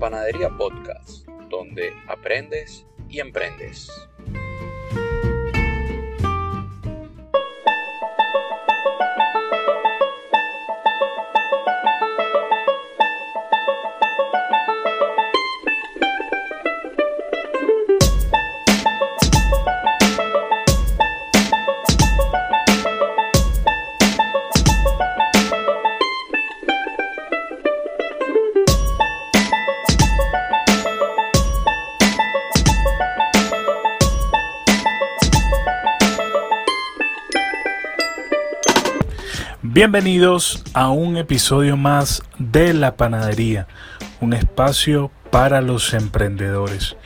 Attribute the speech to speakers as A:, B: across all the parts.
A: Panadería Podcast, donde aprendes y emprendes.
B: Bienvenidos a un episodio más de La Panadería, un espacio para los emprendedores.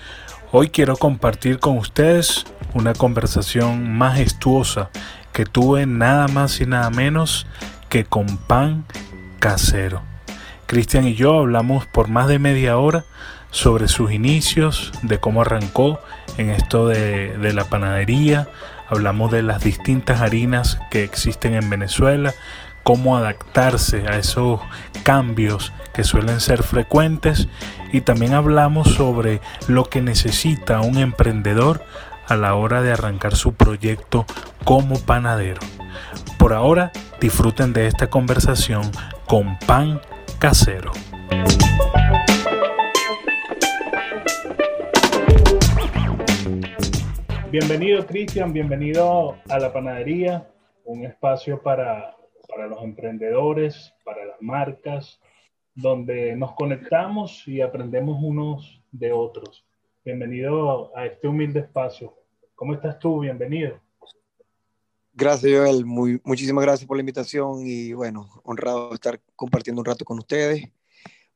B: Hoy quiero compartir con ustedes una conversación majestuosa que tuve nada más y nada menos que con pan casero. Cristian y yo hablamos por más de media hora sobre sus inicios, de cómo arrancó en esto de, de la panadería, hablamos de las distintas harinas que existen en Venezuela, cómo adaptarse a esos cambios que suelen ser frecuentes y también hablamos sobre lo que necesita un emprendedor a la hora de arrancar su proyecto como panadero. Por ahora, disfruten de esta conversación con pan casero. Bienvenido Cristian, bienvenido a la panadería, un espacio para para los emprendedores, para las marcas, donde nos conectamos y aprendemos unos de otros. Bienvenido a este humilde espacio. ¿Cómo estás tú? Bienvenido.
C: Gracias, Joel. Muy, muchísimas gracias por la invitación y bueno, honrado de estar compartiendo un rato con ustedes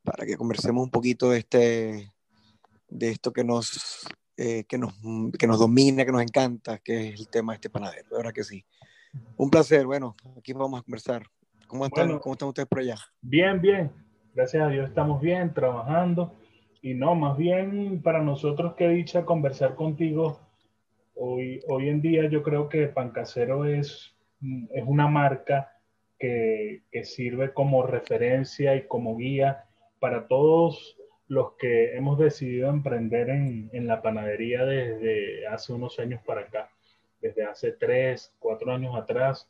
C: para que conversemos un poquito de, este, de esto que nos, eh, que, nos, que nos domina, que nos encanta, que es el tema de este panadero. De verdad que sí. Un placer. Bueno, aquí vamos a conversar. ¿Cómo están, ¿cómo están ustedes por allá?
B: Bien, bien. Gracias a Dios estamos bien, trabajando. Y no, más bien para nosotros que dicha conversar contigo. Hoy, hoy en día yo creo que Pancasero es, es una marca que, que sirve como referencia y como guía para todos los que hemos decidido emprender en, en la panadería desde hace unos años para acá desde hace tres, cuatro años atrás,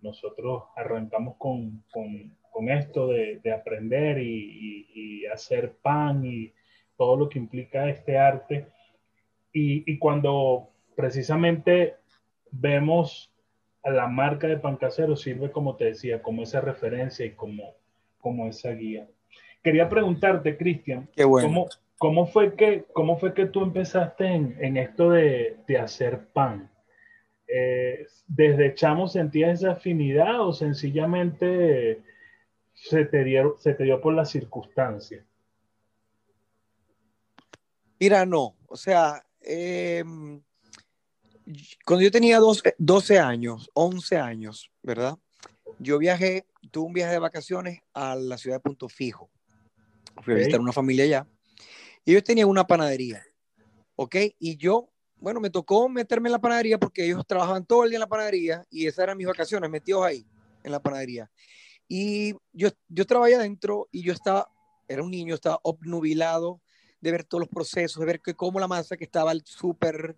B: nosotros arrancamos con, con, con esto de, de aprender y, y, hacer pan y todo lo que implica este arte. Y, y, cuando precisamente vemos a la marca de pan casero, sirve, como te decía, como esa referencia y como, como esa guía. Quería preguntarte, Cristian, ¿cómo, ¿cómo, fue que, ¿cómo fue que tú empezaste en, en esto de, de hacer pan? Eh, desde chamo sentías esa afinidad o sencillamente se te, dio, se te dio por la circunstancia?
C: Mira, no, o sea, em, cuando yo tenía 12, 12, años, 11 años, ¿verdad? Yo viajé, tuve un viaje de vacaciones a la ciudad de Punto Fijo. Fui a visitar una familia allá. Y ellos tenían una panadería, ¿ok? Y yo bueno, me tocó meterme en la panadería porque ellos trabajaban todo el día en la panadería y esas eran mis vacaciones, metidos ahí en la panadería. Y yo, yo trabajé adentro y yo estaba, era un niño, estaba obnubilado de ver todos los procesos, de ver que cómo la masa que estaba súper,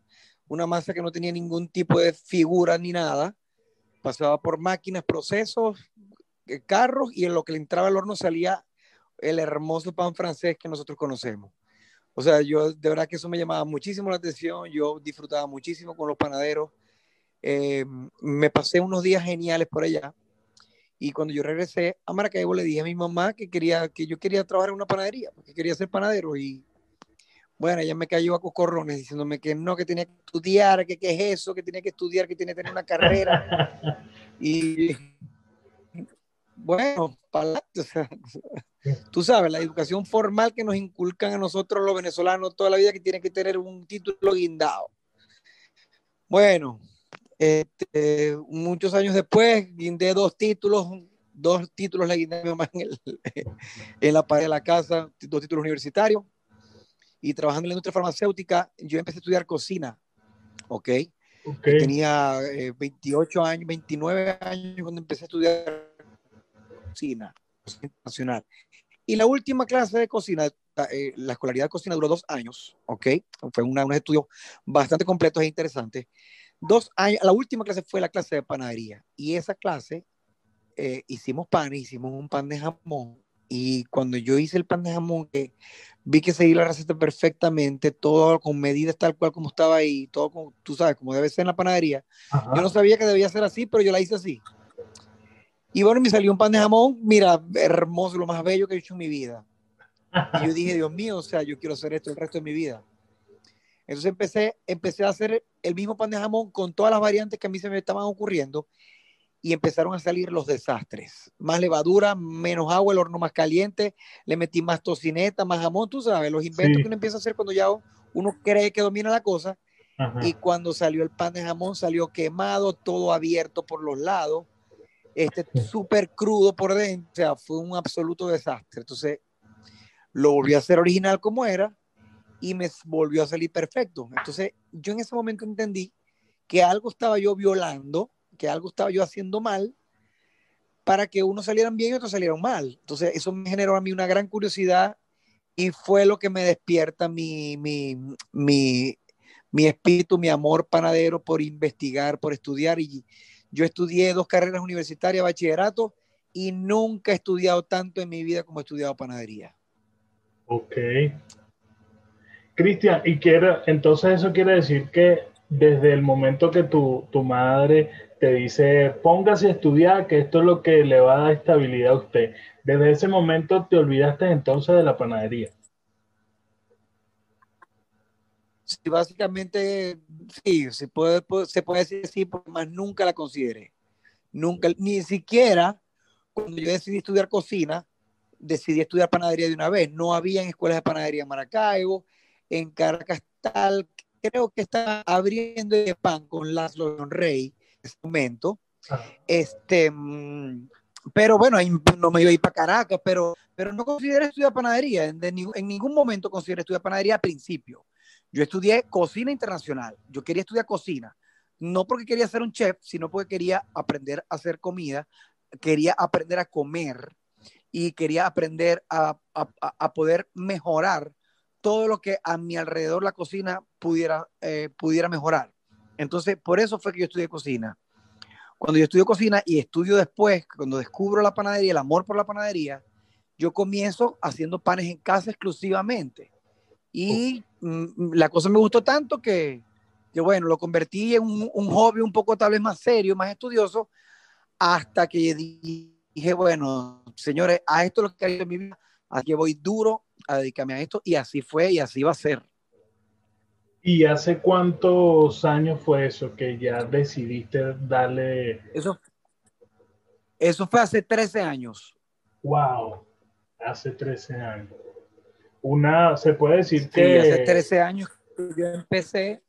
C: una masa que no tenía ningún tipo de figura ni nada, pasaba por máquinas, procesos, eh, carros y en lo que le entraba al horno salía el hermoso pan francés que nosotros conocemos. O sea, yo de verdad que eso me llamaba muchísimo la atención, yo disfrutaba muchísimo con los panaderos, eh, me pasé unos días geniales por allá y cuando yo regresé a Maracaibo le dije a mi mamá que quería que yo quería trabajar en una panadería, porque quería ser panadero y bueno, ella me cayó a cocorrones diciéndome que no, que tenía que estudiar, que qué es eso, que tenía que estudiar, que tenía que tener una carrera. y bueno, para o sea, tú sabes, la educación formal que nos inculcan a nosotros los venezolanos toda la vida que tiene que tener un título guindado. Bueno, este, muchos años después guindé dos títulos, dos títulos le guindé a mi mamá en, el, en la pared de la casa, dos títulos universitarios. Y trabajando en la industria farmacéutica, yo empecé a estudiar cocina, ¿ok? okay. Tenía eh, 28 años, 29 años cuando empecé a estudiar cocina nacional. Y la última clase de cocina, eh, la escolaridad de cocina duró dos años, ¿ok? Fue una, unos estudios bastante completos e interesantes. Dos años, la última clase fue la clase de panadería y esa clase eh, hicimos pan, hicimos un pan de jamón y cuando yo hice el pan de jamón, que vi que seguí la receta perfectamente, todo con medidas tal cual como estaba ahí, todo como, tú sabes, como debe ser en la panadería. Yo no sabía que debía ser así, pero yo la hice así. Y bueno, me salió un pan de jamón, mira, hermoso, lo más bello que he hecho en mi vida. Y yo dije, Dios mío, o sea, yo quiero hacer esto el resto de mi vida. Entonces empecé, empecé a hacer el mismo pan de jamón con todas las variantes que a mí se me estaban ocurriendo y empezaron a salir los desastres. Más levadura, menos agua, el horno más caliente, le metí más tocineta, más jamón, tú sabes, los inventos que uno empieza a hacer cuando ya uno cree que domina la cosa. Y cuando salió el pan de jamón, salió quemado, todo abierto por los lados, este súper crudo por dentro, o sea, fue un absoluto desastre. Entonces, lo volví a hacer original como era y me volvió a salir perfecto. Entonces, yo en ese momento entendí que algo estaba yo violando que algo estaba yo haciendo mal para que unos salieran bien y otros salieran mal. Entonces, eso me generó a mí una gran curiosidad y fue lo que me despierta mi, mi, mi, mi espíritu, mi amor panadero por investigar, por estudiar. Y yo estudié dos carreras universitarias, bachillerato, y nunca he estudiado tanto en mi vida como he estudiado panadería.
B: Ok. Cristian, y quiero, entonces eso quiere decir que desde el momento que tu, tu madre te dice, póngase a estudiar, que esto es lo que le va a dar estabilidad a usted. Desde ese momento te olvidaste entonces de la panadería.
C: Sí, básicamente, sí, se puede, se puede decir así, porque más nunca la consideré. Nunca, ni siquiera cuando yo decidí estudiar cocina, decidí estudiar panadería de una vez. No había en escuelas de panadería en Maracaibo, en Caracas tal, creo que está abriendo el pan con Laszlo Rey ese momento. Este, mm, pero bueno, no me iba a ir para Caracas, pero, pero no consideré estudiar panadería. En, en ningún momento consideré estudiar panadería al principio. Yo estudié cocina internacional. Yo quería estudiar cocina. No porque quería ser un chef, sino porque quería aprender a hacer comida, quería aprender a comer y quería aprender a, poder mejorar todo lo que a mi alrededor la cocina pudiera, eh, pudiera mejorar. Entonces, por eso fue que yo estudié cocina. Cuando yo estudio cocina y estudio después, cuando descubro la panadería, el amor por la panadería, yo comienzo haciendo panes en casa exclusivamente. Y mm, la cosa me gustó tanto que, que bueno, lo convertí en un, un, hobby un poco tal vez más serio, más estudioso, hasta que dije, bueno, señores, a esto es lo que he en mi vida, aquí voy duro a dedicarme a esto, y así fue y así va a ser.
B: ¿Y hace cuántos años fue eso que ya decidiste darle?
C: Eso, eso fue hace 13 años.
B: Wow, hace 13 años. Una, se puede decir
C: sí,
B: que...
C: hace 13 años yo empecé.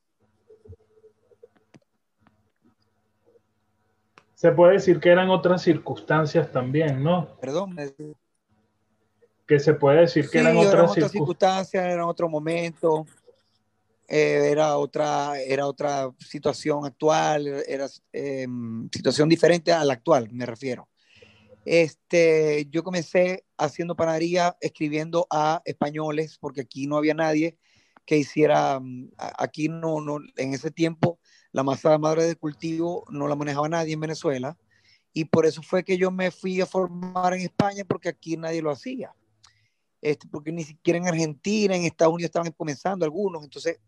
B: Se puede decir que eran otras circunstancias también, ¿no?
C: Perdón.
B: Que se puede decir que
C: sí,
B: eran
C: otras,
B: otras
C: circunstancias, circunstancias, eran otro momento. Eh, era, otra, era otra situación actual, era eh, situación diferente a la actual, me refiero. Este, yo comencé haciendo panadería, escribiendo a españoles, porque aquí no había nadie que hiciera, aquí no, no, en ese tiempo la masa madre de cultivo no la manejaba nadie en Venezuela, y por eso fue que yo me fui a formar en España, porque aquí nadie lo hacía. Este, porque ni siquiera en Argentina, en Estados Unidos estaban comenzando algunos, entonces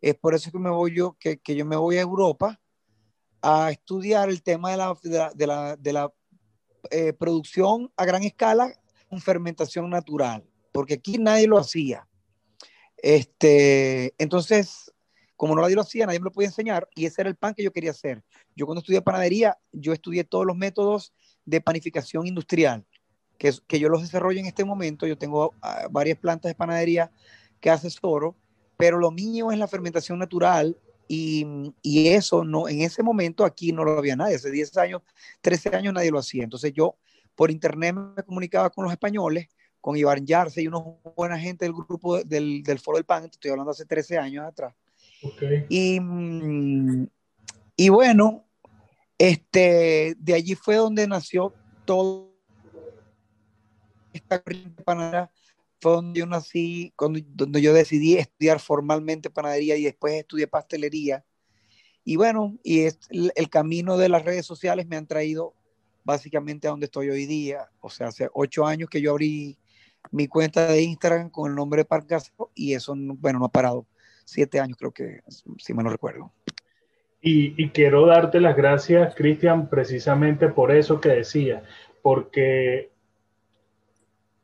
C: es por eso que me voy yo, que, que yo me voy a Europa a estudiar el tema de la, de la, de la, de la eh, producción a gran escala con fermentación natural, porque aquí nadie lo hacía. Este, entonces, como no nadie lo hacía, nadie me lo podía enseñar y ese era el pan que yo quería hacer. Yo cuando estudié panadería, yo estudié todos los métodos de panificación industrial, que, que yo los desarrollo en este momento. Yo tengo uh, varias plantas de panadería que asesoro pero lo mío es la fermentación natural y, y, eso no, en ese momento aquí no lo había nadie, hace 10 años, 13 años nadie lo hacía. Entonces yo por internet me comunicaba con los españoles, con Iván Yarse y unos buena gente del grupo del, del Foro del Pan, estoy hablando hace 13 años atrás.
B: Okay.
C: Y, y bueno, este, de allí fue donde nació todo esta panera fue donde yo nací, donde yo decidí estudiar formalmente panadería y después estudié pastelería. Y bueno, y es, el, camino de las redes sociales me han traído básicamente a donde estoy hoy día. O sea, hace ocho años que yo abrí mi cuenta de Instagram con el nombre de y eso, bueno, no ha parado. Siete años creo que, si me lo recuerdo.
B: Y, quiero darte las gracias, Cristian, precisamente por eso que decía, porque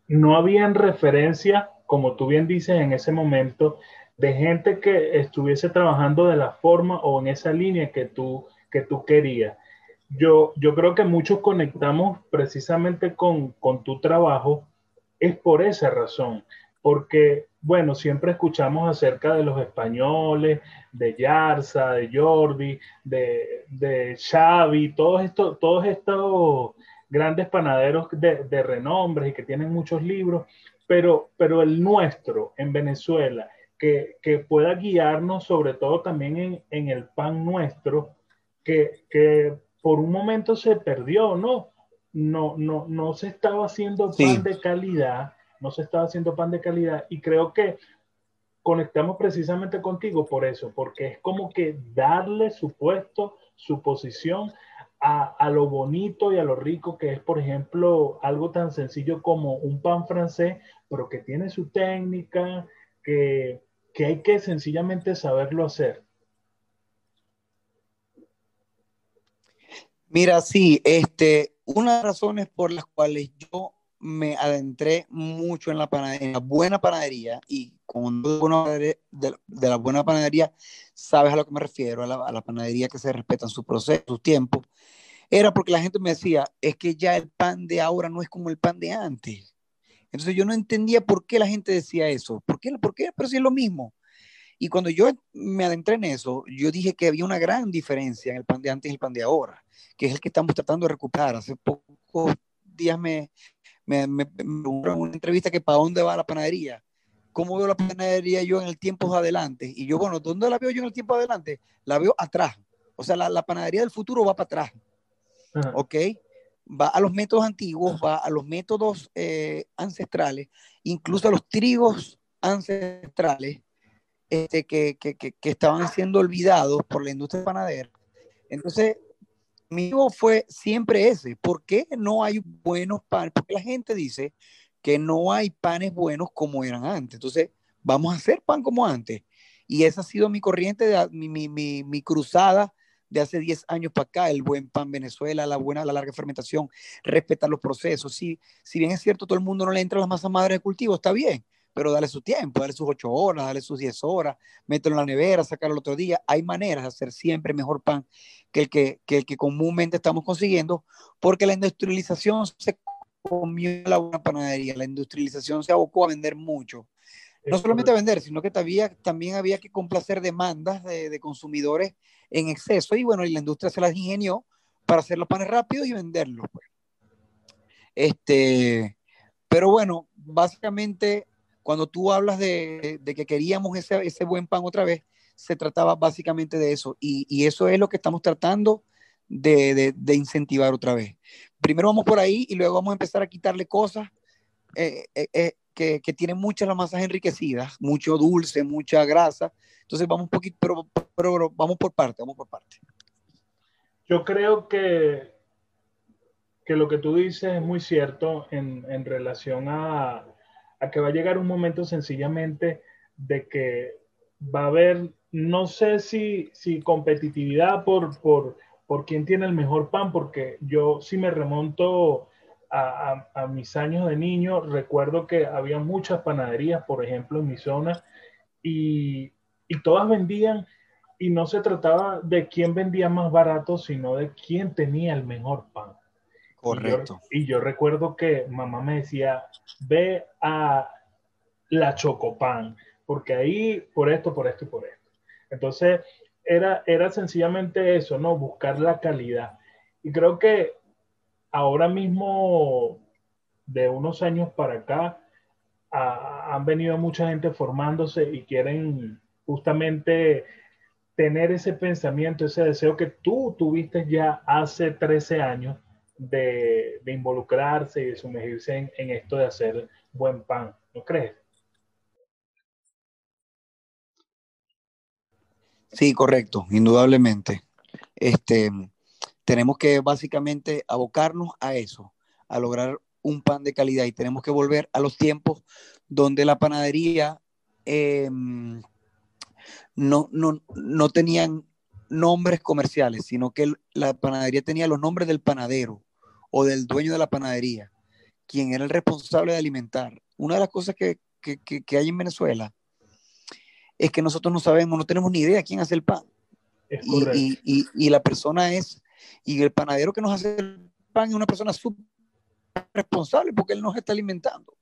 B: no habían referencia, como tú bien dices en ese momento, de gente que estuviese trabajando de la forma o en esa línea que tú, que tú querías. Yo, yo creo que muchos conectamos precisamente con, con tu trabajo, es por esa razón, porque, bueno, siempre escuchamos acerca de los españoles, de Yarza, de Jordi, de, de Xavi, todos estos, todos estos grandes panaderos de, de renombre y que tienen muchos libros, pero, pero el nuestro en Venezuela, que, que pueda guiarnos sobre todo también en, en el pan nuestro, que, que, por un momento se perdió, ¿no? No, no, no se estaba haciendo pan de calidad, no se estaba haciendo pan de calidad y creo que conectamos precisamente contigo por eso, porque es como que darle su puesto, su posición a, lo bonito y a lo rico que es, por ejemplo, algo tan sencillo como un pan francés, pero que tiene su técnica, que, que hay que sencillamente saberlo hacer.
C: Mira, sí, este, una de las razones por las cuales yo me adentré mucho en la, la buena panadería y con de, de, la buena panadería, sabes a lo que me refiero, a la, panadería que se respetan su proceso, su tiempo, era porque la gente me decía, es que ya el pan de ahora no es como el pan de antes. Entonces yo no entendía por qué la gente decía eso. ¿Por qué? ¿Por qué? Pero si es lo mismo. Y cuando yo me adentré en eso, yo dije que había una gran diferencia en el pan de antes y el pan de ahora, que es el que estamos tratando de recuperar. Hace pocos días me, me, me, una entrevista que para dónde va la panadería. ¿Cómo veo la panadería yo en el tiempo adelante? Y yo, bueno, ¿dónde la veo yo en el tiempo adelante? La veo atrás. O sea, la, la panadería del futuro va para atrás. ¿Ok? Va a los métodos antiguos, va a los métodos eh, ancestrales, incluso a los trigos ancestrales este, que, que, que, que, estaban siendo olvidados por la industria panadera. Entonces, mi fue siempre ese. ¿Por qué no hay buenos panes? Porque la gente dice que no hay panes buenos como eran antes. Entonces, vamos a hacer pan como antes. Y esa ha sido mi corriente, de, mi, mi, mi, mi cruzada de hace 10 años para acá, el buen pan Venezuela, la buena, la larga fermentación, respetar los procesos. Si, si bien es cierto, todo el mundo no le entra a las masas madres de cultivo, está bien, pero dale su tiempo, dale sus 8 horas, dale sus 10 horas, mételo en la nevera, sacarlo el otro día. Hay maneras de hacer siempre mejor pan que el que, que, el que comúnmente estamos consiguiendo, porque la industrialización se comió la buena panadería, la industrialización se abocó a vender mucho. No solamente a vender, sino que también, también había que complacer demandas de, de, consumidores en exceso y bueno, y la industria se las ingenió para hacer los panes rápidos y venderlos. Pues. Este, pero bueno, básicamente cuando tú hablas de, que queríamos ese, buen pan otra vez, se trataba básicamente de eso y, eso es lo que estamos tratando de, incentivar otra vez. Primero vamos por ahí y luego vamos a empezar a quitarle cosas eh, eh, eh, que, tienen muchas las masas enriquecidas, mucho dulce, mucha grasa. Entonces vamos un poquito, pero, pero, vamos por parte, vamos por parte.
B: Yo creo que, que lo que tú dices es muy cierto en, en relación a, que va a llegar un momento sencillamente de que va a haber, no sé si, si competitividad por, por, por quién tiene el mejor pan, porque yo sí me remonto a, a, mis años de niño, recuerdo que había muchas panaderías, por ejemplo, en mi zona, y, y todas vendían, y no se trataba de quién vendía más barato, sino de quién tenía el mejor pan.
C: Correcto.
B: Y yo, y yo recuerdo que mamá me decía, ve a la Chocopan, porque ahí por esto, por esto y por esto. Entonces, era, era sencillamente eso, ¿no? Buscar la calidad. Y creo que ahora mismo, de unos años para acá, a, han venido mucha gente formándose y quieren justamente tener ese pensamiento, ese deseo que tú tuviste ya hace 13 años de, involucrarse y de sumergirse en, en, esto de hacer buen pan. ¿no crees?
C: Sí, correcto, indudablemente. Este, tenemos que básicamente abocarnos a eso, a lograr un pan de calidad y tenemos que volver a los tiempos donde la panadería em, no, no, no tenían nombres comerciales, sino que la panadería tenía los nombres del panadero o del dueño de la panadería, quien era el responsable de alimentar. Una de las cosas que, que, que hay en Venezuela es que nosotros no sabemos, no tenemos ni idea quién hace el pan. Y, y, y, la persona es, y el panadero que nos hace el pan es una persona súper responsable porque él nos está alimentando.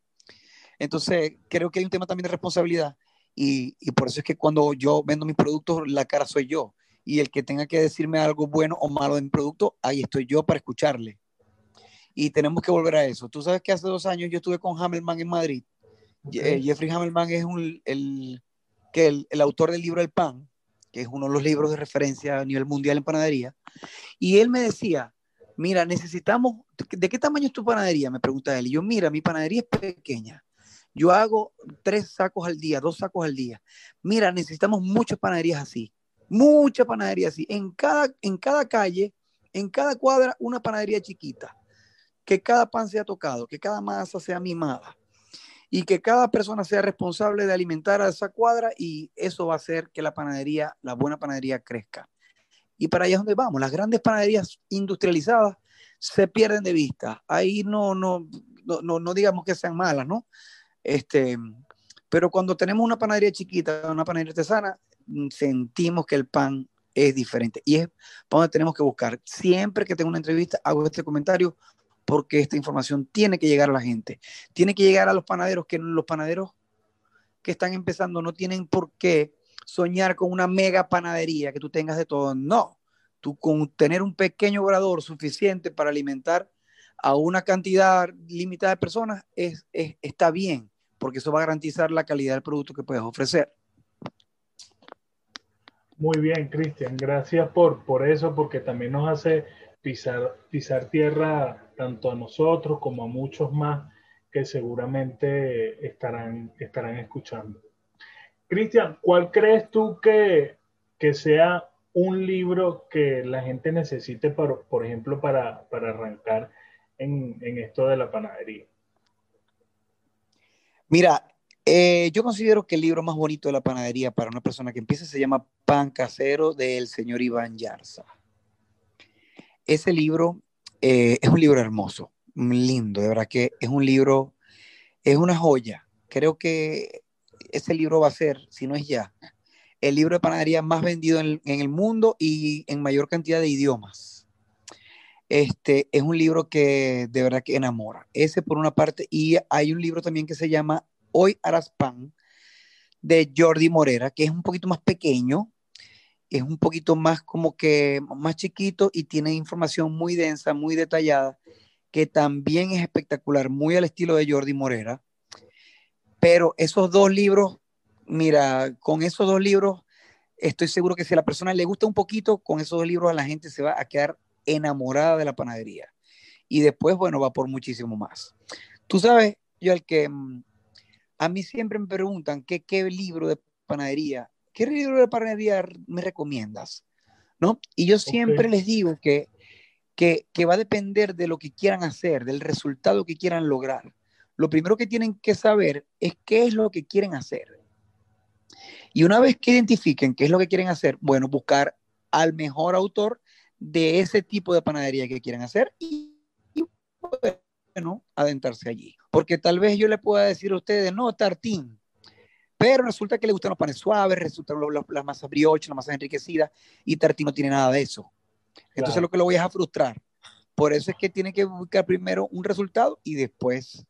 C: Entonces, creo que hay un tema también de responsabilidad y, y, por eso es que cuando yo vendo mis productos, la cara soy yo. Y el que tenga que decirme algo bueno o malo de mi producto, ahí estoy yo para escucharle. Y tenemos que volver a eso. Tú sabes que hace dos años yo estuve con Hammelman en Madrid. Eh, Jeffrey Hammelman es un, el, que el, el, autor del libro El Pan, que es uno de los libros de referencia a nivel mundial en panadería, y él me decía, mira, necesitamos, ¿de qué tamaño es tu panadería? Me pregunta él. Y yo, mira, mi panadería es pequeña. Yo hago tres sacos al día, dos sacos al día. Mira, necesitamos muchas panaderías así, muchas panaderías así. En cada, en cada calle, en cada cuadra, una panadería chiquita. Que cada pan sea tocado, que cada masa sea mimada y que cada persona sea responsable de alimentar a esa cuadra y eso va a hacer que la panadería, la buena panadería crezca. Y para allá es donde vamos. Las grandes panaderías industrializadas se pierden de vista. Ahí no, no, no, no, digamos que sean malas, ¿no? Este, pero cuando tenemos una panadería chiquita, una panadería artesana, mm, sentimos que el pan es diferente. Y es para donde tenemos que buscar. Siempre que tengo una entrevista, hago este comentario porque esta información tiene que llegar a la gente, tiene que llegar a los panaderos, que los panaderos que están empezando no tienen por qué soñar con una mega panadería que tú tengas de todo. No, tú con tener un pequeño obrador suficiente para alimentar a una cantidad limitada de personas es, está bien, porque eso va a garantizar la calidad del producto que puedes ofrecer.
B: Muy bien, Cristian, gracias por, por eso, porque también nos hace pisar, pisar tierra tanto a nosotros como a muchos más que seguramente estarán, estarán escuchando. Cristian, ¿cuál crees tú que, que, sea un libro que la gente necesite, por, por ejemplo, para, para arrancar en, en, esto de la panadería?
C: Mira, eh, yo considero que el libro más bonito de la panadería para una persona que empieza se llama Pan Casero del señor Iván Yarza. Ese libro eh, es un libro hermoso, lindo, de verdad que es un libro, es una joya. Creo que ese libro va a ser, si no es ya, el libro de panadería más vendido en, el mundo y en mayor cantidad de idiomas. Este es un libro que de verdad que enamora. Ese por una parte. Y hay un libro también que se llama Hoy harás pan de Jordi Morera, que es un poquito más pequeño, es un poquito más como que más chiquito y tiene información muy densa, muy detallada, que también es espectacular, muy al estilo de Jordi Morera. Pero esos dos libros, mira, con esos dos libros, estoy seguro que si a la persona le gusta un poquito, con esos dos libros a la gente se va a quedar enamorada de la panadería. Y después, bueno, va por muchísimo más. Tú sabes, yo el que mm, a mí siempre me preguntan qué, qué libro de panadería ¿qué libro de panadería me recomiendas? ¿No? Y yo siempre les digo que, que, que va a depender de lo que quieran hacer, del resultado que quieran lograr. Lo primero que tienen que saber es qué es lo que quieren hacer. Y una vez que identifiquen qué es lo que quieren hacer, bueno, buscar al mejor autor de ese tipo de panadería que quieren hacer y, y bueno, adentrarse allí. Porque tal vez yo le pueda decir a ustedes, no, Tartín, pero resulta que le gustan los panes suaves, resultan las masas brioche, las masas enriquecidas, y Tartí no tiene nada de eso. Entonces lo que lo voy a frustrar. Por eso es que tiene que buscar primero un resultado y después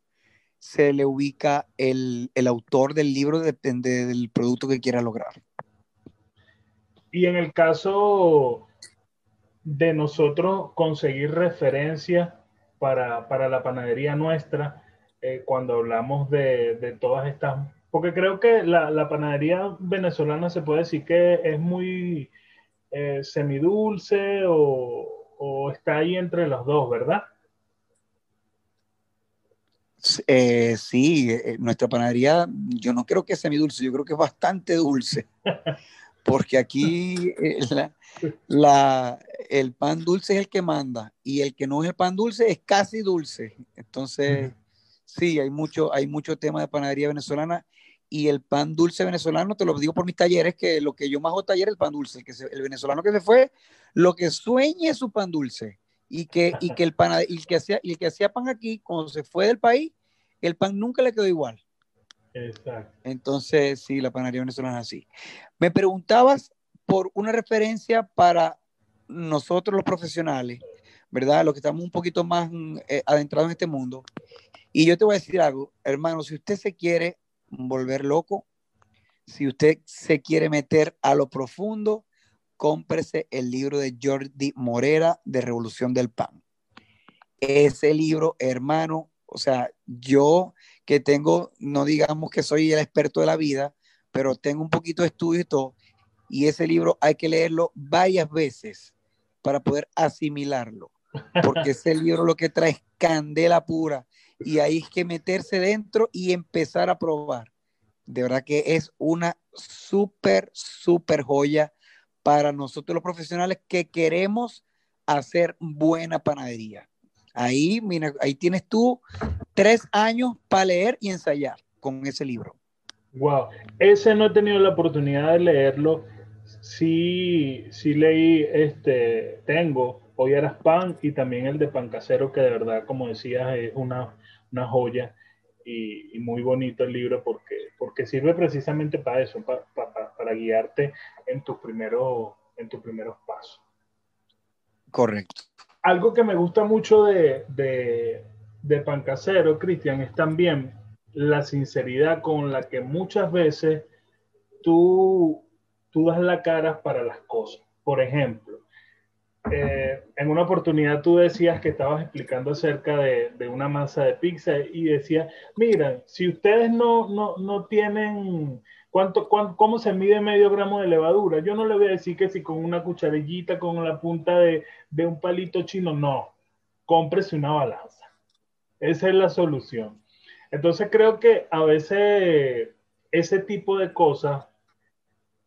C: se le ubica el, el autor del libro, depende del producto que quiera lograr.
B: Y en el caso de nosotros conseguir referencias para, para la panadería nuestra, eh, cuando hablamos de, de todas estas porque creo que la, panadería venezolana se puede decir que es muy eh, semidulce o, está ahí entre los dos, ¿verdad?
C: Eh, sí, eh, nuestra panadería, yo no creo que sea mi dulce, yo creo que es bastante dulce. Porque aquí eh, la, el pan dulce es el que manda y el que no es el pan dulce es casi dulce. Entonces, sí, hay mucho, hay mucho tema de panadería venezolana y el pan dulce venezolano, te lo digo por mis talleres, que lo que yo más hago taller es el pan dulce, el, que el venezolano que se fue, lo que sueñe es su pan dulce y que, y que el pan, y que hacía, y el que hacía pan aquí, cuando se fue del país, el pan nunca le quedó igual. Exacto. Entonces, sí, la panadería venezolana es así. Me preguntabas por una referencia para nosotros los profesionales, ¿verdad? Los que estamos un poquito más eh, adentrados en este mundo. Y yo te voy a decir algo, hermano, si usted se quiere volver loco, si usted se quiere meter a lo profundo, cómprese el libro de Jordi Morera de Revolución del Pan. Ese libro, hermano, o sea, yo que tengo, no digamos que soy el experto de la vida, pero tengo un poquito de estudio y todo, y ese libro hay que leerlo varias veces para poder asimilarlo, porque ese libro lo que trae es candela pura y ahí es que meterse dentro y empezar a probar. De verdad que es una súper, súper joya para nosotros los profesionales que queremos hacer buena panadería. Ahí, mira, ahí tienes tú tres años para leer y ensayar con ese libro.
B: Wow, ese no he tenido la oportunidad de leerlo. Sí, sí leí, este, tengo Hoy eras pan y también el de pan casero, que de verdad, como decías, es una, una joya y, muy bonito el libro porque, porque sirve precisamente para eso, para, para, guiarte en tus, primeros, en tus primeros pasos.
C: Correcto.
B: Algo que me gusta mucho de, de, de pan casero, Cristian, es también la sinceridad con la que muchas veces tú, tú das la cara para las cosas. Por ejemplo, eh, en una oportunidad tú decías que estabas explicando acerca de, una masa de pizza y decías, mira, si ustedes no, no, tienen, ¿cuánto, ¿cómo se mide medio gramo de levadura? Yo no le voy a decir que si con una cucharillita, con la punta de, de un palito chino, no, cómprese una balanza. Esa es la solución. Entonces creo que a veces ese tipo de cosas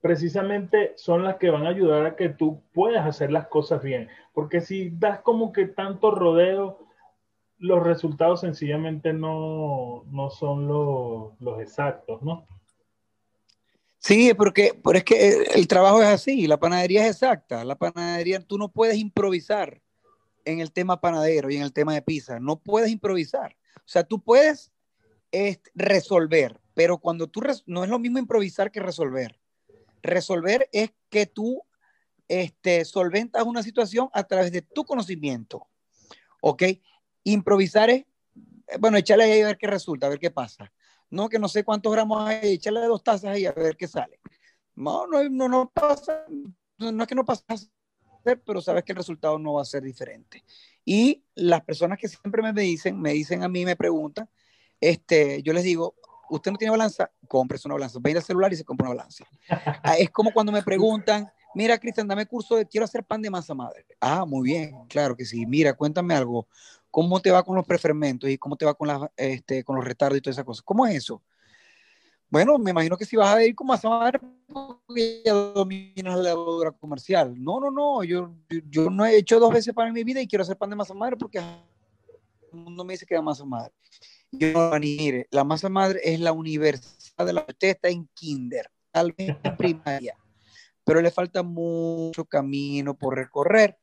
B: precisamente son las que van a ayudar a que tú puedas hacer las cosas bien. Porque si das como que tanto rodeo, los resultados sencillamente no, no son los, exactos, ¿no?
C: Sí, porque, pero es que el trabajo es así, la panadería es exacta. La panadería, tú no puedes improvisar en el tema panadero y en el tema de pizza. No puedes improvisar. O sea, tú puedes resolver, pero cuando tú, no es lo mismo improvisar que resolver. Resolver es que tú este, solventas una situación a través de tu conocimiento. ¿Ok? Improvisar es, bueno, echarle ahí a ver qué resulta, a ver qué pasa. No, que no sé cuántos gramos hay, echarle dos tazas ahí a ver qué sale. No, no, no, no pasa, no, es que no pasa, pero sabes que el resultado no va a ser diferente. Y las personas que siempre me dicen, me dicen a mí, me preguntan, este, yo les digo, usted no tiene balanza, cómprese una balanza. Ve al celular y se compra una balanza. Ah, es como cuando me preguntan, mira, Cristian, dame curso de, quiero hacer pan de masa madre. Ah, muy bien, claro que sí. Mira, cuéntame algo. ¿Cómo te va con los prefermentos y cómo te va con, este, los retardos y todas esas cosas? ¿Cómo es eso? Bueno, me imagino que si vas a ir con masa madre, porque ya dominas la levadura comercial. No, no, no, yo, yo, no he hecho dos veces pan en mi vida y quiero hacer pan de masa madre porque el mundo me dice que da masa madre. Yo, mire, la masa madre es la universidad de la usted está en kinder, tal vez en primaria, pero le falta mucho camino por recorrer.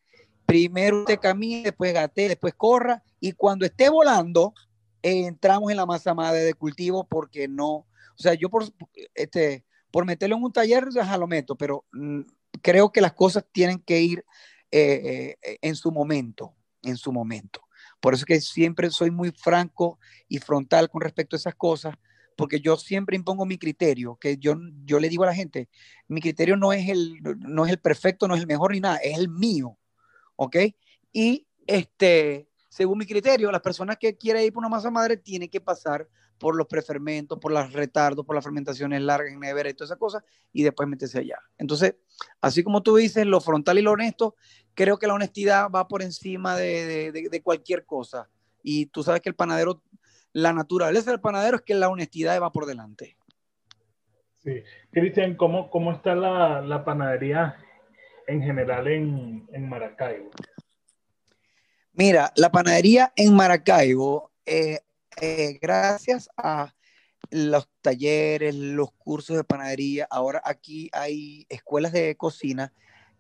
C: Primero usted camina, después gate, después corra, y cuando esté volando, entramos en la masa madre de cultivo porque no, o sea, yo por, este, por meterlo en un taller, ya lo meto, pero mm, creo que las cosas tienen que ir eh, eh, en su momento, en su momento. Por eso que siempre soy muy franco y frontal con respecto a esas cosas, porque yo siempre impongo mi criterio, que yo, yo le digo a la gente, mi criterio no es, el, no es el perfecto, no es el mejor ni nada, es el mío, ¿ok? Y este, según mi criterio, las personas que quieren ir por una masa madre tienen que pasar por los prefermentos, por los retardos, por las fermentaciones largas en nevera y todas esas cosas, y después meterse allá. Entonces, así como tú dices, lo frontal y lo honesto, creo que la honestidad va por encima de, de, de, cualquier cosa. Y tú sabes que el panadero la naturaleza del panadero es que la honestidad va por delante.
B: Sí. Cristian, ¿cómo, ¿cómo está la, la, panadería en general en, en, Maracaibo?
C: Mira, la panadería en Maracaibo, eh, eh, gracias a los talleres, los cursos de panadería, ahora aquí hay escuelas de cocina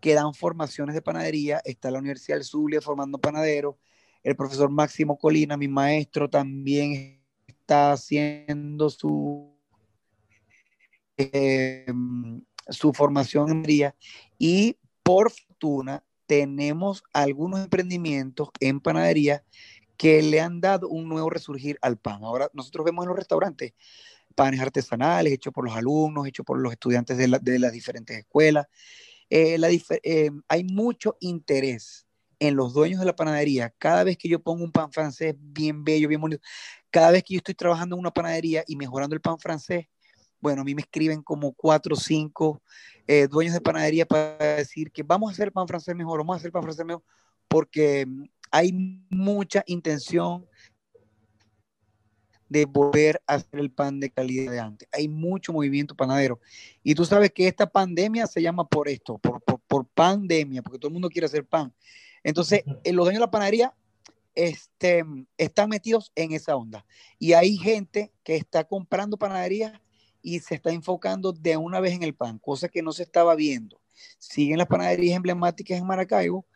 C: que dan formaciones de panadería, está la Universidad del Zulia formando panaderos, el profesor Máximo Colina, mi maestro, también está haciendo su eh, su formación en María y por fortuna tenemos algunos emprendimientos en panadería que le han dado un nuevo resurgir al pan. Ahora nosotros vemos en los restaurantes panes artesanales hechos por los alumnos, hechos por los estudiantes de las diferentes escuelas. Eh, eh, hay mucho interés en los dueños de la panadería. Cada vez que yo pongo un pan francés bien bello, bien bonito, cada vez que yo estoy trabajando en una panadería y mejorando el pan francés, bueno, a mí me escriben como cuatro o cinco eh, dueños de panadería para decir que vamos a hacer el pan francés mejor, vamos a hacer pan francés mejor, porque hay mucha intención de volver a hacer el pan de calidad de antes. Hay mucho movimiento panadero. Y tú sabes que esta pandemia se llama por esto, por, por, pandemia, porque todo el mundo quiere hacer pan. Entonces, eh, los dueños de la panadería este, están metidos en esa onda. Y hay gente que está comprando panaderías y se está enfocando de una vez en el pan, cosa que no se estaba viendo. Siguen las panaderías emblemáticas en Maracaibo.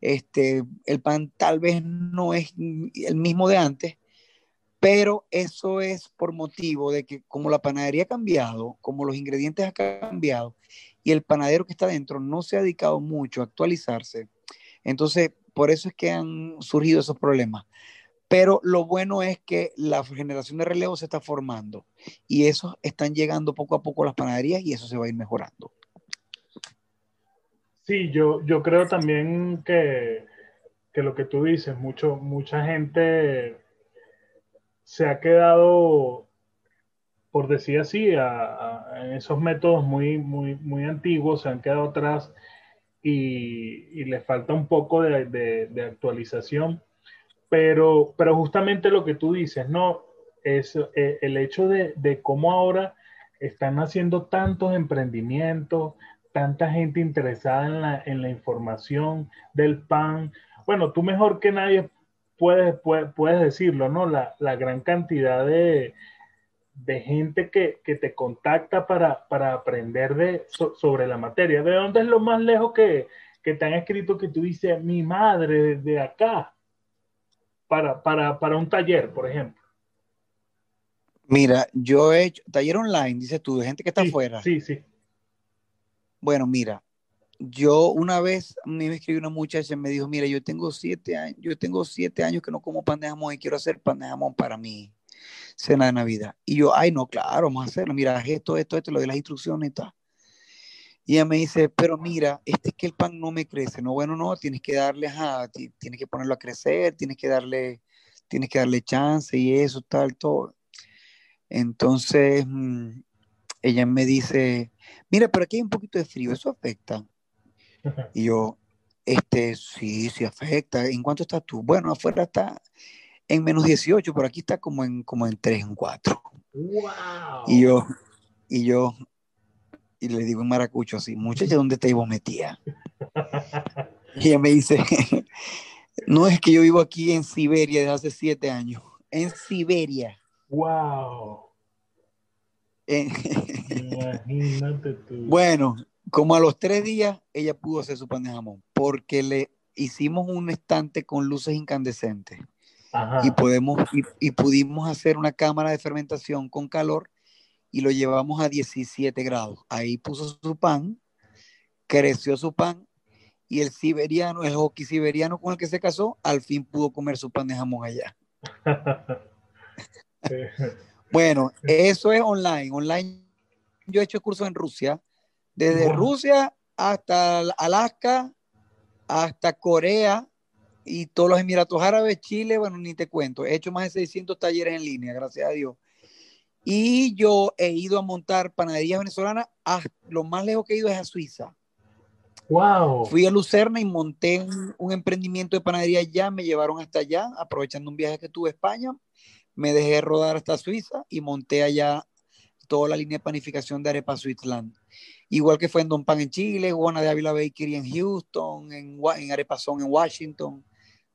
C: Este, el pan tal vez no es el mismo de antes, pero eso es por motivo de que como la panadería ha cambiado, como los ingredientes han cambiado y el panadero que está dentro no se ha dedicado mucho a actualizarse, entonces por eso es que han surgido esos problemas. Pero lo bueno es que la generación de relevo se está formando y eso están llegando poco a poco a las panaderías y eso se va a ir mejorando.
B: Sí, yo, yo creo también que, que lo que tú dices, mucho, mucha gente se ha quedado, por decir así, en esos métodos muy, muy, muy antiguos, se han quedado atrás y, y les falta un poco de, de actualización pero, pero justamente lo que tú dices, ¿no? Es eh, el hecho de, de, cómo ahora están haciendo tantos emprendimientos, tanta gente interesada en la, en la información del pan. Bueno, tú mejor que nadie puedes, puedes, decirlo, ¿no? La, la gran cantidad de, de gente que, que, te contacta para, para aprender de, sobre la materia. ¿De dónde es lo más lejos que, que te han escrito que tú dices, mi madre, de acá? para, para, para un taller, por ejemplo?
C: Mira, yo he hecho taller online, dices tú, de gente que está afuera.
B: Sí, sí.
C: Bueno, mira, yo una vez a mí me escribió una muchacha y me dijo, mira, yo tengo siete años, yo tengo siete años que no como pan de jamón y quiero hacer pan de jamón para mi cena de Navidad. Y yo, ay, no, claro, vamos a hacerlo. Mira, esto, esto, esto, lo de las instrucciones y tal. Y ella me dice, pero mira, este es que el pan no me crece. No, bueno, no, tienes que darle, ajá, tienes que ponerlo a crecer, tienes que darle, tienes que darle chance y eso, tal, todo. Entonces, mm, ella me dice, mira, pero aquí hay un poquito de frío, ¿eso afecta? Y yo, este, sí, sí afecta. ¿En cuánto estás tú? Bueno, afuera está en menos 18, pero aquí está como en, como en 3, en 4.
B: Wow.
C: Y yo, y yo, y le digo en maracucho así, muchacha, ¿dónde te iba metida? Y ella me dice, no es que yo vivo aquí en Siberia desde hace siete años, en Siberia.
B: ¡Wow! Imagínate tú.
C: Bueno, como a los tres días, ella pudo hacer su pan de jamón, porque le hicimos un estante con luces incandescentes. Y, podemos, y pudimos hacer una cámara de fermentación con calor y lo llevamos a 17 grados. Ahí puso su pan, creció su pan y el siberiano, el hockey siberiano con el que se casó, al fin pudo comer su pan de jamón allá. bueno, eso es online. Online yo he hecho cursos en Rusia, desde Rusia hasta Alaska, hasta Corea y todos los Emiratos Árabes, Chile, bueno, ni te cuento. He hecho más de 600 talleres en línea, gracias a Dios. Y yo he ido a montar panaderías venezolanas, a, lo más lejos que he ido es a Suiza.
B: Wow.
C: Fui a Lucerna y monté un, un emprendimiento de panadería allá, me llevaron hasta allá, aprovechando un viaje que tuve a España, me dejé rodar hasta Suiza y monté allá toda la línea de panificación de Arepa Switzerland. Igual que fue en Don Pan en Chile, Juana de Ávila Bakery en Houston, en, en Arepazón en Washington.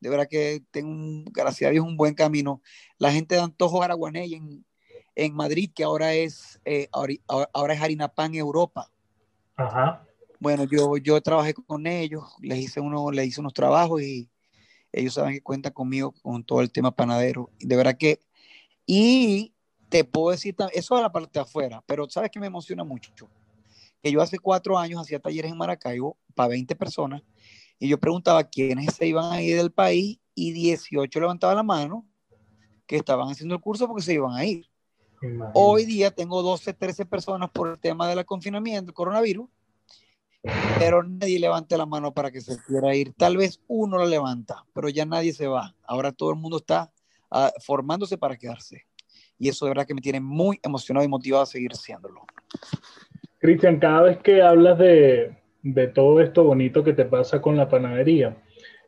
C: De verdad que tengo, un, gracias a Dios, un buen camino. La gente de Antojo Araguaney en, en Madrid, que ahora es, eh, ahora, ahora, es Harina Pan Europa.
B: Ajá.
C: Bueno, yo, yo trabajé con ellos, les hice, uno, les hice unos trabajos y ellos saben que cuentan conmigo con todo el tema panadero. De verdad que, y te puedo decir, eso de la parte de afuera, pero sabes que me emociona mucho. Que yo hace cuatro años hacía talleres en Maracaibo para 20 personas y yo preguntaba quiénes se iban a ir del país y 18 levantaban la mano que estaban haciendo el curso porque se iban a ir. Imagínate. Hoy día tengo 12, 13 personas por el tema del confinamiento, el coronavirus, pero nadie levanta la mano para que se quiera ir. Tal vez uno la levanta, pero ya nadie se va. Ahora todo el mundo está uh, formándose para quedarse y eso de verdad que me tiene muy emocionado y motivado a seguir haciéndolo.
B: Cristian, cada vez que hablas de, de, todo esto bonito que te pasa con la panadería,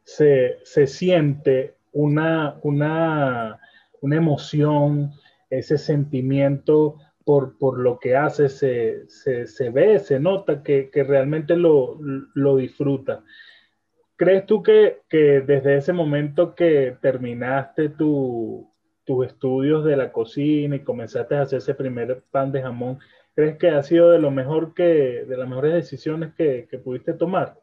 B: se, se siente una, una, una, emoción, ese sentimiento por, por lo que haces, se, se, se, ve, se nota que, que realmente lo, lo disfruta. ¿Crees tú que, que desde ese momento que terminaste tu, tus estudios de la cocina y comenzaste a hacer ese primer pan de jamón, ¿crees que ha sido de lo mejor que, de las mejores decisiones que, que pudiste tomar?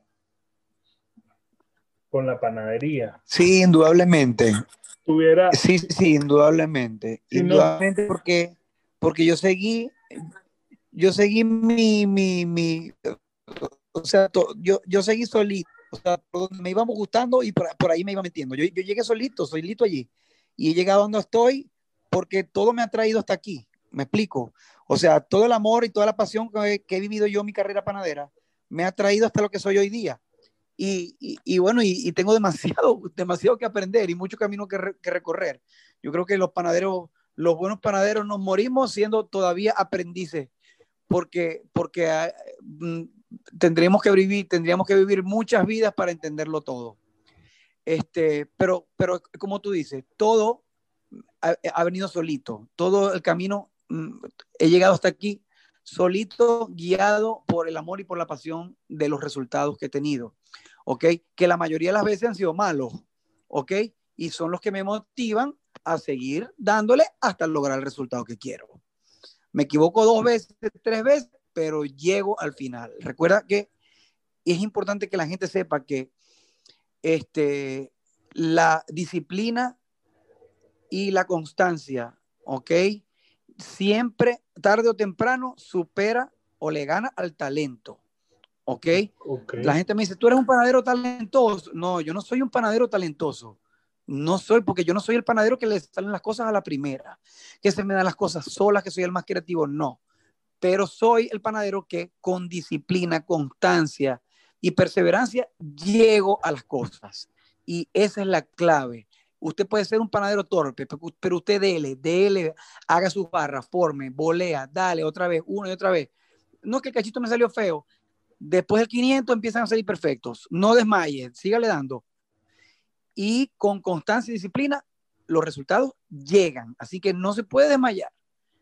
B: Con la panadería.
C: Sí, indudablemente.
B: Tuviera...
C: Sí, sí, indudablemente. Si indudablemente no... porque, porque yo seguí, yo seguí mi, mi, mi o sea, to, yo, yo seguí solito. O sea, me íbamos gustando y por, por ahí me iba metiendo. Yo, yo llegué solito, solito allí y he llegado donde estoy porque todo me ha traído hasta aquí. Me explico. O sea, todo el amor y toda la pasión que, he vivido yo en mi carrera panadera me ha traído hasta lo que soy hoy día. Y, y, y bueno, y, y, tengo demasiado, demasiado que aprender y mucho camino que, re, que, recorrer. Yo creo que los panaderos, los buenos panaderos nos morimos siendo todavía aprendices, porque, porque uh, tendríamos que vivir, tendríamos que vivir muchas vidas para entenderlo todo. Este, pero, pero como tú dices, todo ha, venido solito, todo el camino, mm, he llegado hasta aquí solito, guiado por el amor y por la pasión de los resultados que he tenido, ¿ok? Que la mayoría de las veces han sido malos, ¿ok? Y son los que me motivan a seguir dándole hasta lograr el resultado que quiero. Me equivoco dos veces, tres veces, pero llego al final. Recuerda que es importante que la gente sepa que este, la disciplina y la constancia, ¿ok? Siempre, tarde o temprano, supera o le gana al talento, ¿ok? okay. La gente me dice, tú eres un panadero talentoso. No, yo no soy un panadero talentoso. No soy, porque yo no soy el panadero que le salen las cosas a la primera, que se me dan las cosas solas, que soy el más creativo. No, pero soy el panadero que con disciplina, constancia y perseverancia llego a las cosas. Y esa es la clave. Usted puede ser un panadero torpe, pero usted dele, dele, haga sus barras, forme, volea, dale otra vez, una y otra vez. No es que el cachito me salió feo. Después del 500 empiezan a salir perfectos. No desmaye, sígale dando. Y con constancia y disciplina, los resultados llegan. Así que no se puede desmayar.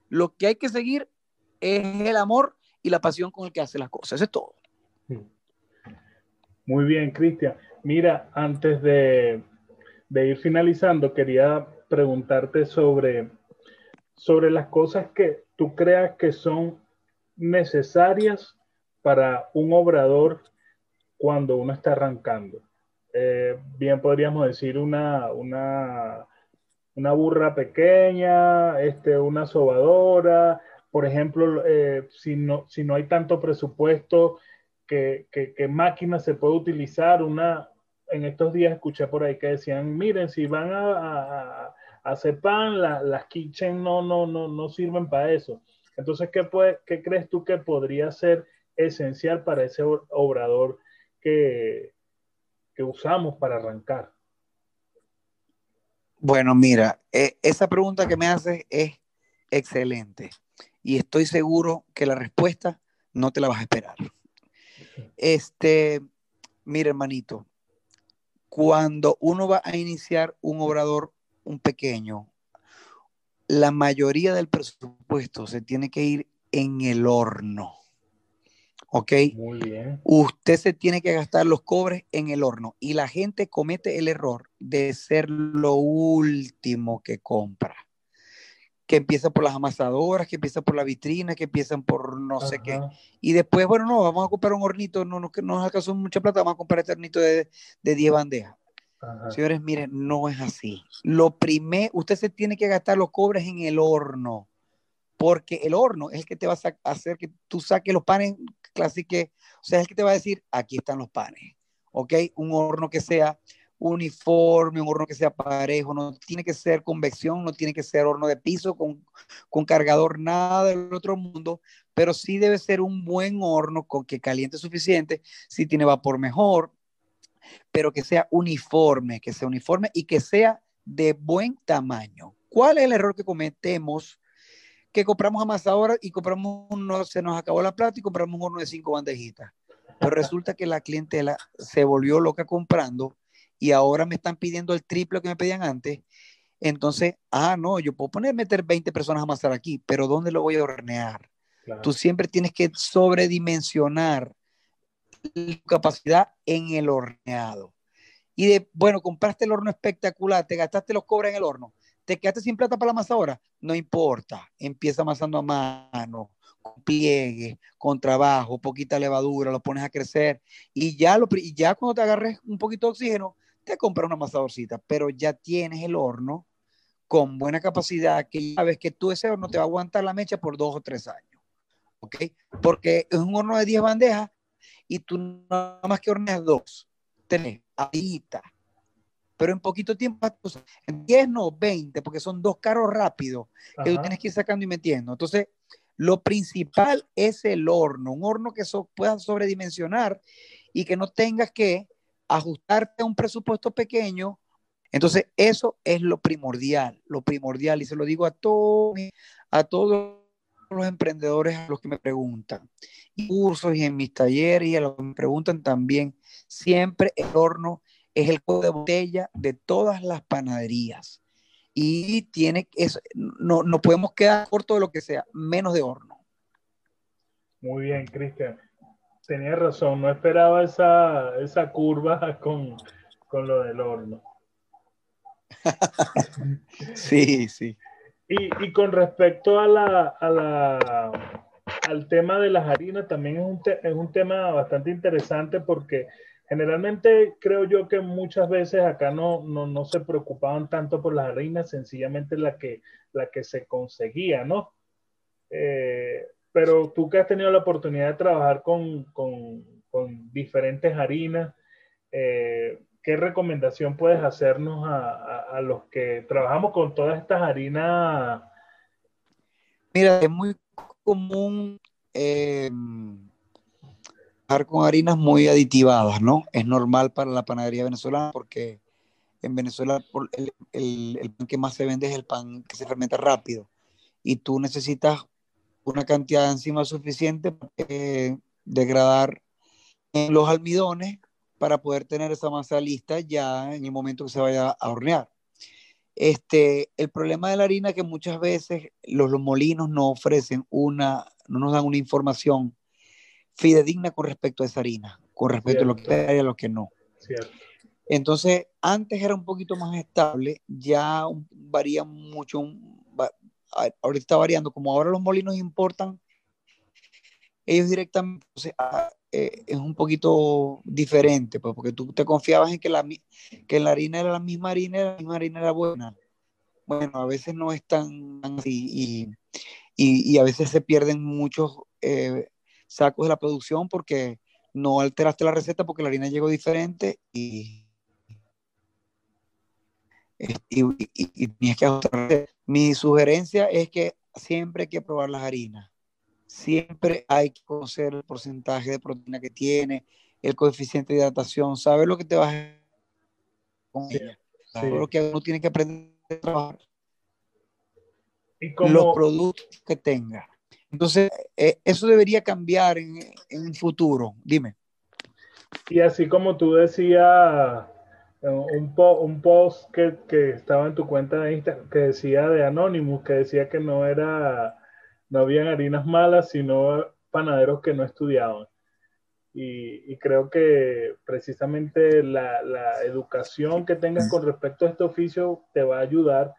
C: Lo que hay que seguir es el amor y la pasión con el que hace las cosas. Eso es todo.
B: Muy bien, Cristian. Mira, antes de, de, ir finalizando, quería preguntarte sobre, sobre las cosas que tú creas que son necesarias para un obrador cuando uno está arrancando. Eh, bien podríamos decir una, una, una, burra pequeña, este, una sobadora, por ejemplo, eh, si, no, si no hay tanto presupuesto, ¿qué, qué, qué máquina se puede utilizar? Una, en estos días escuché por ahí que decían, miren, si van a, a, a hacer pan, la, las kitchen no, no, no, no sirven para eso. Entonces, ¿qué, puede, ¿qué crees tú que podría ser esencial para ese obrador que, que usamos para arrancar?
C: Bueno, mira, eh, esa pregunta que me haces es excelente y estoy seguro que la respuesta no te la vas a esperar. Este, mire, hermanito, cuando uno va a iniciar un obrador, un pequeño, la mayoría del presupuesto se tiene que ir en el horno. ¿Ok?
B: Muy bien.
C: Usted se tiene que gastar los cobres en el horno y la gente comete el error de ser lo último que compra. Que empieza por las amasadoras, que empieza por la vitrina, que empiezan por no sé qué. Y después, bueno, no, vamos a comprar un hornito, no, no, no nos alcanzó mucha plata, vamos a comprar este hornito de, de 10 bandejas.
B: Ajá.
C: Señores, miren, no es así. Lo primero, usted se tiene que gastar los cobres en el horno, porque el horno es el que te va a hacer que tú saques los panes clásicos, o sea, es el que te va a decir, aquí están los panes, ¿ok? Un horno que sea uniforme, un horno que sea parejo, no tiene que ser convección, no tiene que ser horno de piso con, con cargador, nada del otro mundo, pero sí debe ser un buen horno con que caliente suficiente, si tiene vapor mejor, pero que sea uniforme, que sea uniforme y que sea de buen tamaño. ¿Cuál es el error que cometemos? Que compramos amasadora y compramos uno, se nos acabó la plata y compramos uno de cinco bandejitas. Pero resulta que la clientela se volvió loca comprando y ahora me están pidiendo el triple que me pedían antes. Entonces, ah, no, yo puedo poner, meter 20 personas a amasar aquí, pero ¿dónde lo voy a hornear?
B: Claro.
C: Tú siempre tienes que sobredimensionar tu capacidad en el horneado. Y de, bueno, compraste el horno espectacular, te gastaste los cobres en el horno, te quedaste sin plata para la amasadora, no importa, empieza amasando a mano, con pliegue, con trabajo, poquita levadura, lo pones a crecer y ya, lo, y ya cuando te agarres un poquito de oxígeno, te compras una amasadorcita, pero ya tienes el horno con buena capacidad que sabes que tú ese horno te va a aguantar la mecha por dos o tres años. ¿Ok? Porque es un horno de 10 bandejas y tú nada más que horneas dos, tres, ahorita. Pero en poquito tiempo, en 10 no, 20, porque son dos carros rápidos que tú tienes que ir sacando y metiendo. Entonces, lo principal es el horno, un horno que so, puedas sobredimensionar y que no tengas que ajustarte a un presupuesto pequeño. Entonces, eso es lo primordial, lo primordial. Y se lo digo a todos, a todos los emprendedores a los que me preguntan, y cursos y en mis talleres y a los que me preguntan también, siempre el horno es el cuello de botella de todas las panaderías. Y tiene eso, no, no podemos quedar corto de lo que sea, menos de horno.
B: Muy bien, Cristian. Tenía razón, no esperaba esa, esa curva con, con lo del horno.
C: sí, sí.
B: Y, y, con respecto a la, a la, al tema de las harinas, también es un, te, es un tema bastante interesante porque generalmente creo yo que muchas veces acá no, no, no se preocupaban tanto por las harinas, sencillamente la que, la que se conseguía, ¿no? Eh, pero tú que has tenido la oportunidad de trabajar con, con, con diferentes harinas, eh, ¿qué recomendación puedes hacernos a, a, a, los que trabajamos con todas estas harinas?
C: Mira, es muy común eh, trabajar con harinas muy aditivadas, ¿no? Es normal para la panadería venezolana porque en Venezuela el, el, el pan que más se vende es el pan que se fermenta rápido y tú necesitas una cantidad de enzimas suficiente para eh, degradar en los almidones para poder tener esa masa lista ya en el momento que se vaya a hornear. Este, el problema de la harina es que muchas veces los, los, molinos no ofrecen una, no nos dan una información fidedigna con respecto a esa harina, con respecto Cierto. a lo que hay y a lo que no.
B: Cierto.
C: Entonces, antes era un poquito más estable, ya varía mucho, ahorita está variando, como ahora los molinos importan, ellos directamente, sea, eh, es un poquito diferente, pues, porque tú te confiabas en que la, que la harina era la misma harina, la misma harina era buena. Bueno, a veces no es tan así y, y, y a veces se pierden muchos eh, sacos de la producción porque no alteraste la receta porque la harina llegó diferente y, y, que. Mi sugerencia es que siempre hay que probar las harinas siempre hay que conocer el porcentaje de proteína que tiene, el coeficiente de hidratación, saber lo que te vas a con ella, sí. lo que uno tiene que aprender a trabajar.
B: ¿Y como...
C: Los productos que tenga. Entonces, eh, eso debería cambiar en, en, un futuro. Dime.
B: Y así como tú decías, un, un post que, que, estaba en tu cuenta de Instagram que decía de Anonymous, que decía que no era, no habían harinas malas, sino panaderos que no estudiaban. Y, y creo que precisamente la, la, educación que tengas con respecto a este oficio te va a ayudar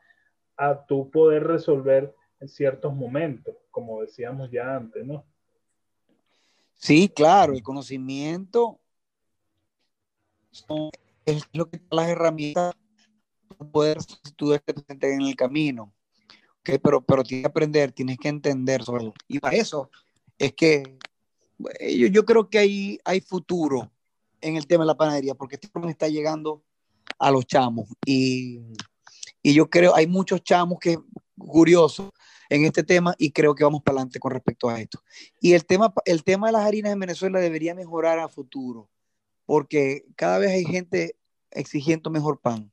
B: a tu poder resolver en ciertos momentos, como decíamos ya antes, ¿no?
C: Sí, claro, el conocimiento es lo que las herramientas para poder tú presente en el camino. Okay, pero, pero tienes que aprender, tienes que entender sobre Y para eso es que yo, yo creo que hay, hay futuro en el tema de la panadería, porque este problema está llegando a los chamos. Y, y yo creo, hay muchos chamos que curiosos en este tema y creo que vamos para adelante con respecto a esto. Y el tema, el tema de las harinas en Venezuela debería mejorar a futuro, porque cada vez hay gente exigiendo mejor pan.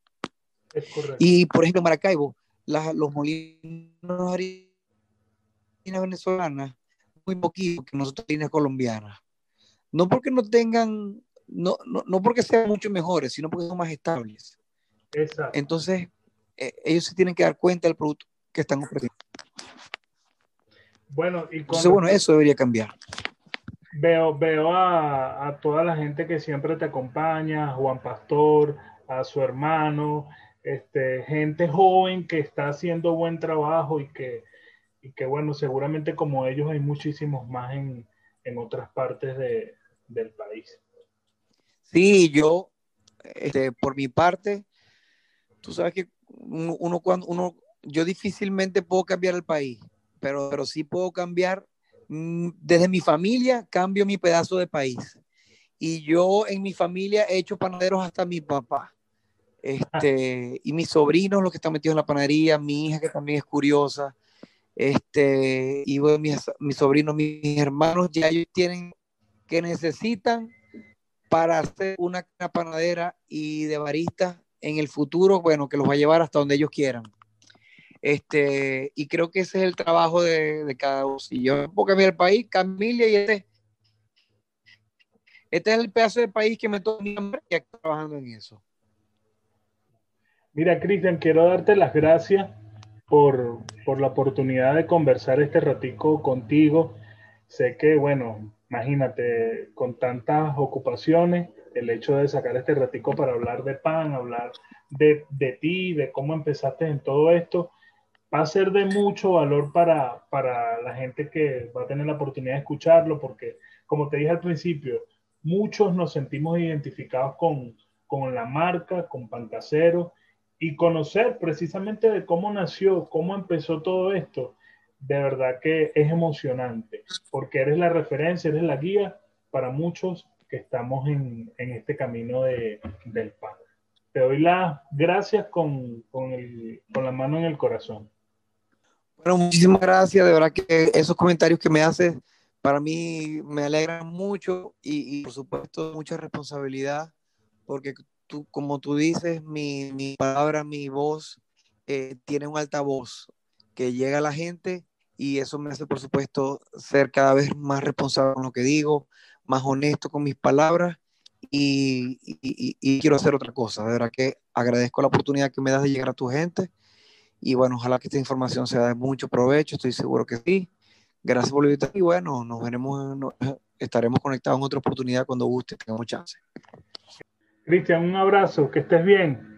B: Es correcto.
C: Y por ejemplo, en Maracaibo, las, los molinos de harina venezolanas, muy poquito que nosotros harinas colombianas. No porque no tengan, no, no, no porque sean mucho mejores, sino porque son más estables.
B: Exacto.
C: Entonces, eh, ellos se tienen que dar cuenta del producto que están ofreciendo.
B: Bueno, y con
C: Entonces, bueno, eso debería cambiar.
B: Veo, veo a, toda la gente que siempre te acompaña, Juan Pastor, a su hermano, este, gente joven que está haciendo buen trabajo y que, y que bueno, seguramente como ellos hay muchísimos más en, en otras partes de, del país.
C: Sí, yo, este, por mi parte, tú sabes que uno, uno, cuando uno, yo difícilmente puedo cambiar el país, pero, pero sí puedo cambiar desde mi familia, cambio mi pedazo de país. Y yo en mi familia he hecho panaderos hasta mi papá. Este, y mis sobrinos, los que están metidos en la panadería, mi hija que también es curiosa, este, y bueno, mis, mis sobrinos, mis hermanos, ya ellos tienen que necesitan para hacer una panadera y de barista en el futuro, bueno, que los va a llevar hasta donde ellos quieran. Este, y creo que ese es el trabajo de, cada uno. Si yo puedo cambiar el país, Camilia, y este, este es el pedazo de país que me toca y estoy trabajando en eso.
B: Mira, Cristian, quiero darte las gracias por, por, la oportunidad de conversar este ratico contigo. Sé que, bueno, imagínate, con tantas ocupaciones, el hecho de sacar este ratico para hablar de pan, hablar de, de ti, de cómo empezaste en todo esto, va a ser de mucho valor para, para la gente que va a tener la oportunidad de escucharlo, porque como te dije al principio, muchos nos sentimos identificados con, con la marca, con Pan Casero, y conocer precisamente de cómo nació, cómo empezó todo esto, de verdad que es emocionante, porque eres la referencia, eres la guía para muchos que estamos en, en este camino de, del pan. Te doy las gracias con, con, el, con la mano en el corazón.
C: Bueno, muchísimas gracias, de verdad que esos comentarios que me haces para mí me alegran mucho y, y por supuesto mucha responsabilidad, porque tú, como tú dices, mi, mi palabra, mi voz eh, tiene un altavoz que llega a la gente y eso me hace, por supuesto, ser cada vez más responsable con lo que digo, más honesto con mis palabras y, y, y, quiero hacer otra cosa. De verdad que agradezco la oportunidad que me das de llegar a tu gente y bueno, ojalá que esta información sea de mucho provecho, estoy seguro que sí. Gracias por invitar y bueno, nos veremos, nos, estaremos conectados en otra oportunidad cuando guste, tengamos chance.
B: Cristian, un abrazo, que estés bien.